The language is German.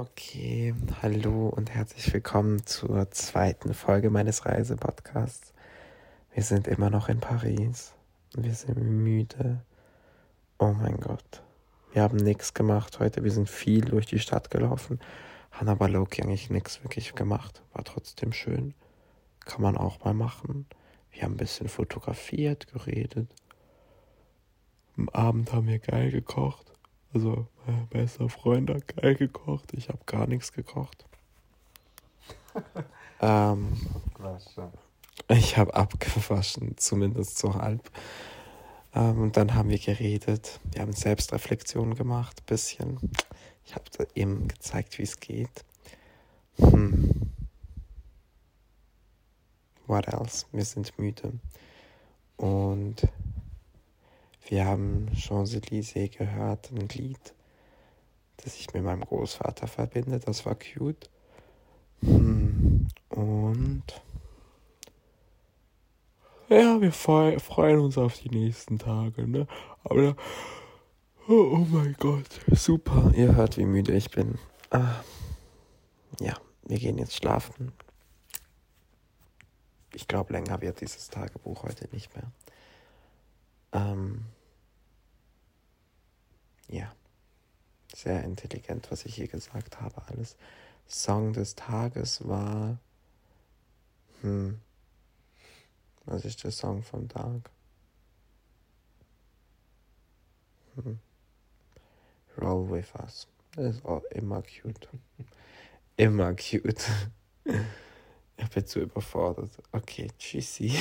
Okay, hallo und herzlich willkommen zur zweiten Folge meines Reisepodcasts. Wir sind immer noch in Paris. Wir sind müde. Oh mein Gott. Wir haben nichts gemacht heute. Wir sind viel durch die Stadt gelaufen, haben aber Loki eigentlich nichts wirklich gemacht. War trotzdem schön. Kann man auch mal machen. Wir haben ein bisschen fotografiert, geredet. Am Abend haben wir geil gekocht. Also, mein bester Freund hat geil gekocht. Ich habe gar nichts gekocht. ähm, ich habe abgewaschen, zumindest so halb. Ähm, und dann haben wir geredet. Wir haben Selbstreflexion gemacht, bisschen. Ich habe ihm gezeigt, wie es geht. Hm. What else? Wir sind müde. Und wir haben Champs-Élysées gehört, ein Lied, das ich mit meinem Großvater verbinde. Das war cute. Hm, und ja, wir freuen uns auf die nächsten Tage, ne? Aber oh, oh mein Gott, super. Ihr hört, wie müde ich bin. Ah, ja, wir gehen jetzt schlafen. Ich glaube, länger wird dieses Tagebuch heute nicht mehr. Ähm, ja, sehr intelligent, was ich hier gesagt habe, alles. Song des Tages war. Hm. Was ist der Song vom Tag? Hm. Roll with us. Das ist auch immer cute. Immer cute. Ich bin zu überfordert. Okay, tschüssi.